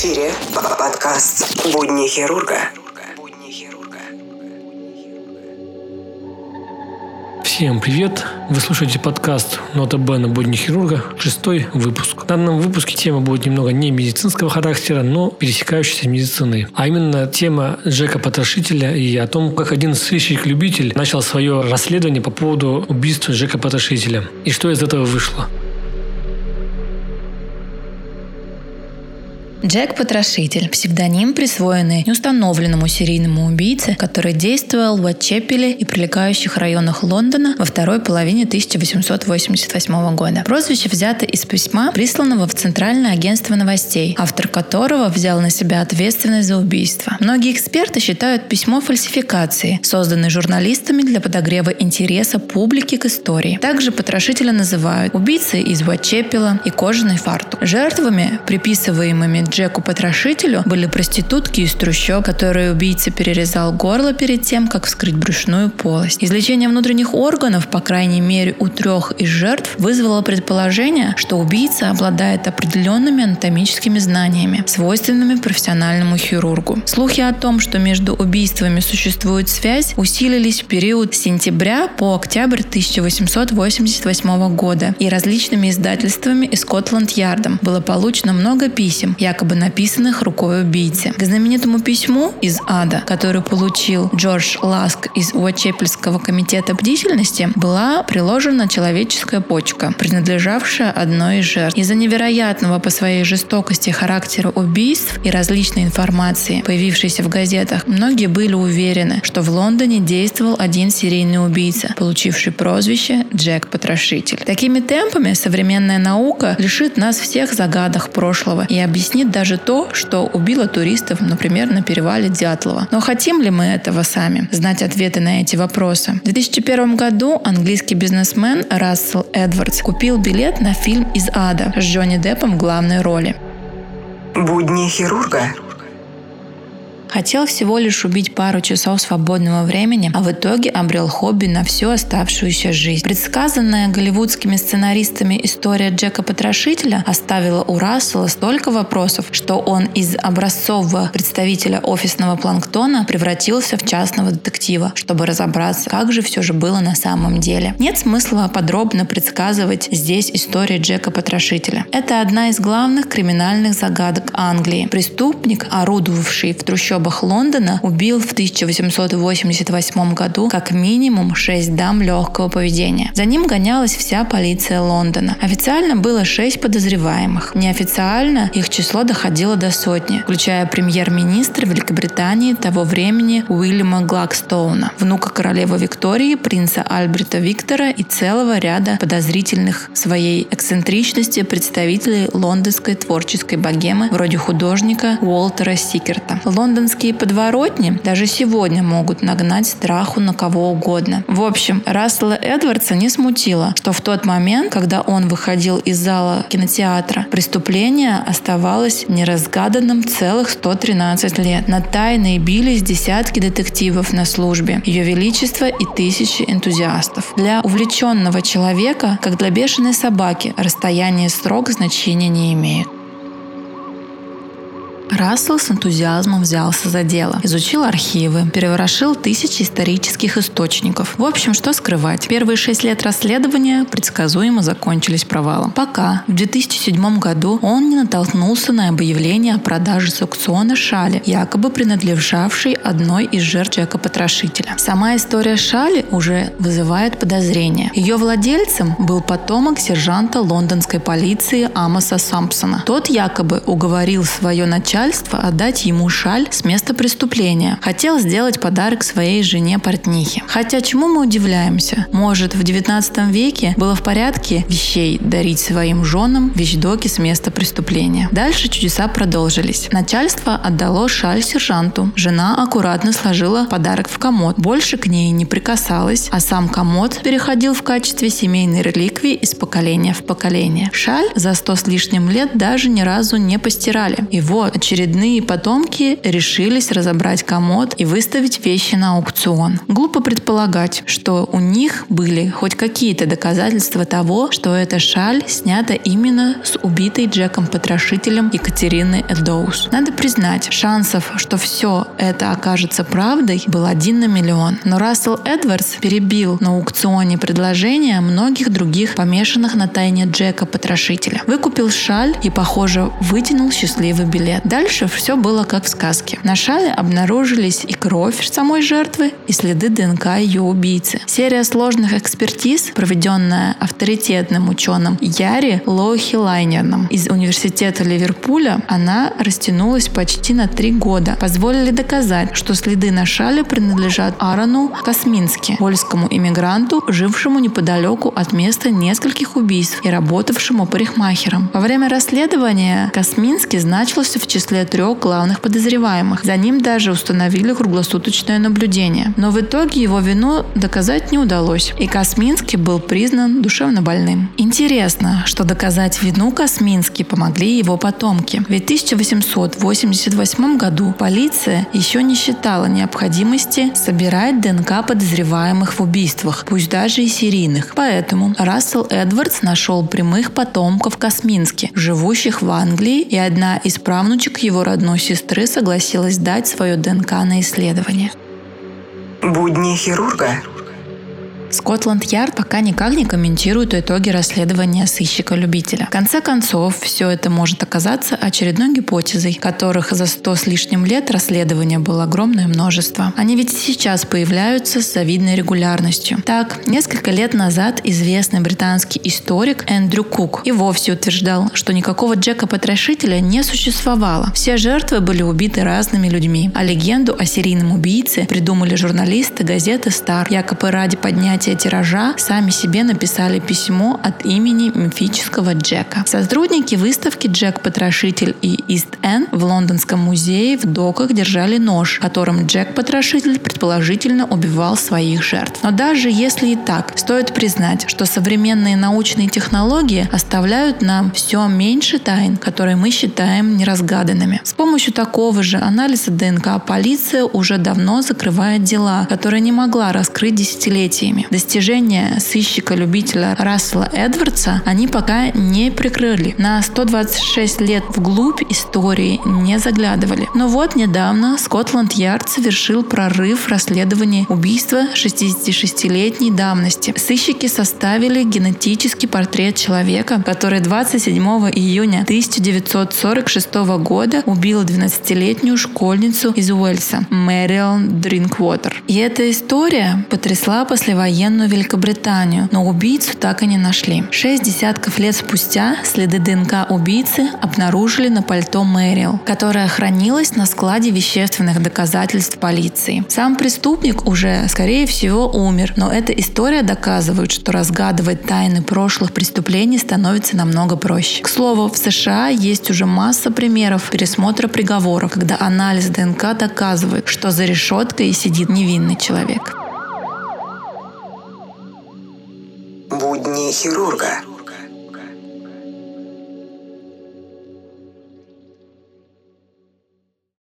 эфире подкаст «Будни хирурга». Всем привет! Вы слушаете подкаст «Нота Бена. Будни хирурга», шестой выпуск. В данном выпуске тема будет немного не медицинского характера, но пересекающейся с медициной. А именно тема Джека Потрошителя и о том, как один сыщик любитель начал свое расследование по поводу убийства Джека Потрошителя. И что из этого вышло. Джек Потрошитель – псевдоним, присвоенный неустановленному серийному убийце, который действовал в Уотчепеле и прилегающих районах Лондона во второй половине 1888 года. Прозвище взято из письма, присланного в Центральное агентство новостей, автор которого взял на себя ответственность за убийство. Многие эксперты считают письмо фальсификацией, созданной журналистами для подогрева интереса публики к истории. Также Потрошителя называют убийцей из Уотчепела и кожаный фартук. Жертвами, приписываемыми Джеку Потрошителю были проститутки из трущоб, которые убийца перерезал горло перед тем, как вскрыть брюшную полость. Излечение внутренних органов, по крайней мере у трех из жертв, вызвало предположение, что убийца обладает определенными анатомическими знаниями, свойственными профессиональному хирургу. Слухи о том, что между убийствами существует связь, усилились в период с сентября по октябрь 1888 года и различными издательствами и Скотланд-Ярдом было получено много писем, якобы якобы написанных рукой убийцы. К знаменитому письму из ада, который получил Джордж Ласк из Уотчепельского комитета бдительности, была приложена человеческая почка, принадлежавшая одной из жертв. Из-за невероятного по своей жестокости характера убийств и различной информации, появившейся в газетах, многие были уверены, что в Лондоне действовал один серийный убийца, получивший прозвище Джек Потрошитель. Такими темпами современная наука лишит нас всех загадок прошлого и объяснит даже то, что убило туристов, например, на перевале Дятлова. Но хотим ли мы этого сами? Знать ответы на эти вопросы. В 2001 году английский бизнесмен Рассел Эдвардс купил билет на фильм «Из ада» с Джонни Деппом в главной роли. Будни хирурга Хотел всего лишь убить пару часов свободного времени, а в итоге обрел хобби на всю оставшуюся жизнь. Предсказанная голливудскими сценаристами история Джека Потрошителя оставила у Рассела столько вопросов, что он из образцового представителя офисного планктона превратился в частного детектива, чтобы разобраться, как же все же было на самом деле. Нет смысла подробно предсказывать здесь историю Джека Потрошителя. Это одна из главных криминальных загадок Англии. Преступник, орудовавший в трущобах трущобах Лондона убил в 1888 году как минимум 6 дам легкого поведения. За ним гонялась вся полиция Лондона. Официально было 6 подозреваемых. Неофициально их число доходило до сотни, включая премьер-министра Великобритании того времени Уильяма Глагстоуна, внука королевы Виктории, принца Альберта Виктора и целого ряда подозрительных своей эксцентричности представителей лондонской творческой богемы, вроде художника Уолтера Сикерта. Лондон лондонские подворотни даже сегодня могут нагнать страху на кого угодно. В общем, Рассела Эдвардса не смутило, что в тот момент, когда он выходил из зала кинотеатра, преступление оставалось неразгаданным целых 113 лет. На тайной бились десятки детективов на службе, Ее Величество и тысячи энтузиастов. Для увлеченного человека, как для бешеной собаки, расстояние срок значения не имеет. Рассел с энтузиазмом взялся за дело. Изучил архивы, переворошил тысячи исторических источников. В общем, что скрывать. Первые шесть лет расследования предсказуемо закончились провалом. Пока в 2007 году он не натолкнулся на объявление о продаже с аукциона шали, якобы принадлежавшей одной из жертв Джека Потрошителя. Сама история шали уже вызывает подозрения. Ее владельцем был потомок сержанта лондонской полиции Амоса Сампсона. Тот якобы уговорил свое начальство начальства отдать ему шаль с места преступления. Хотел сделать подарок своей жене-портнихе. Хотя чему мы удивляемся? Может, в 19 веке было в порядке вещей дарить своим женам вещдоки с места преступления. Дальше чудеса продолжились. Начальство отдало шаль сержанту. Жена аккуратно сложила подарок в комод. Больше к ней не прикасалась, а сам комод переходил в качестве семейной реликвии из поколения в поколение. Шаль за сто с лишним лет даже ни разу не постирали. И вот, очередные потомки решились разобрать комод и выставить вещи на аукцион. Глупо предполагать, что у них были хоть какие-то доказательства того, что эта шаль снята именно с убитой Джеком Потрошителем Екатерины Эдоус. Надо признать, шансов, что все это окажется правдой, был один на миллион. Но Рассел Эдвардс перебил на аукционе предложения многих других помешанных на тайне Джека Потрошителя. Выкупил шаль и, похоже, вытянул счастливый билет. Дальше все было как в сказке. На шале обнаружились и кровь самой жертвы, и следы ДНК ее убийцы. Серия сложных экспертиз, проведенная авторитетным ученым Яри Лоухи Лайнерном из университета Ливерпуля, она растянулась почти на три года. Позволили доказать, что следы на шале принадлежат Аарону Космински, польскому иммигранту, жившему неподалеку от места нескольких убийств и работавшему парикмахером. Во время расследования Косминский значился в числе трех главных подозреваемых. За ним даже установили круглосуточное наблюдение. Но в итоге его вину доказать не удалось, и Косминский был признан душевно больным. Интересно, что доказать вину Космински помогли его потомки. Ведь в 1888 году полиция еще не считала необходимости собирать ДНК подозреваемых в убийствах, пусть даже и серийных. Поэтому Рассел Эдвардс нашел прямых потомков Космински, живущих в Англии, и одна из правнучек его родной сестры согласилась дать свое ДНК на исследование. Будни хирурга. Скотланд-Ярд пока никак не комментирует итоги расследования сыщика-любителя. В конце концов, все это может оказаться очередной гипотезой, которых за сто с лишним лет расследования было огромное множество. Они ведь сейчас появляются с завидной регулярностью. Так, несколько лет назад известный британский историк Эндрю Кук и вовсе утверждал, что никакого Джека-потрошителя не существовало. Все жертвы были убиты разными людьми, а легенду о серийном убийце придумали журналисты газеты «Стар», якобы ради поднятия тиража сами себе написали письмо от имени мифического Джека. Сотрудники выставки «Джек Потрошитель» и «Ист Эн» в Лондонском музее в доках держали нож, которым Джек Потрошитель предположительно убивал своих жертв. Но даже если и так, стоит признать, что современные научные технологии оставляют нам все меньше тайн, которые мы считаем неразгаданными. С помощью такого же анализа ДНК полиция уже давно закрывает дела, которые не могла раскрыть десятилетиями. Достижения сыщика-любителя Рассела Эдвардса они пока не прикрыли. На 126 лет вглубь истории не заглядывали. Но вот недавно Скотланд-Ярд совершил прорыв в расследовании убийства 66-летней давности. Сыщики составили генетический портрет человека, который 27 июня 1946 года убил 12-летнюю школьницу из Уэльса Мэрилон Дринквотер. И эта история потрясла послевоенную военную Великобританию, но убийцу так и не нашли. Шесть десятков лет спустя следы ДНК убийцы обнаружили на пальто Мэрил, которое хранилось на складе вещественных доказательств полиции. Сам преступник уже, скорее всего, умер, но эта история доказывает, что разгадывать тайны прошлых преступлений становится намного проще. К слову, в США есть уже масса примеров пересмотра приговоров, когда анализ ДНК доказывает, что за решеткой сидит невинный человек. Хирурга.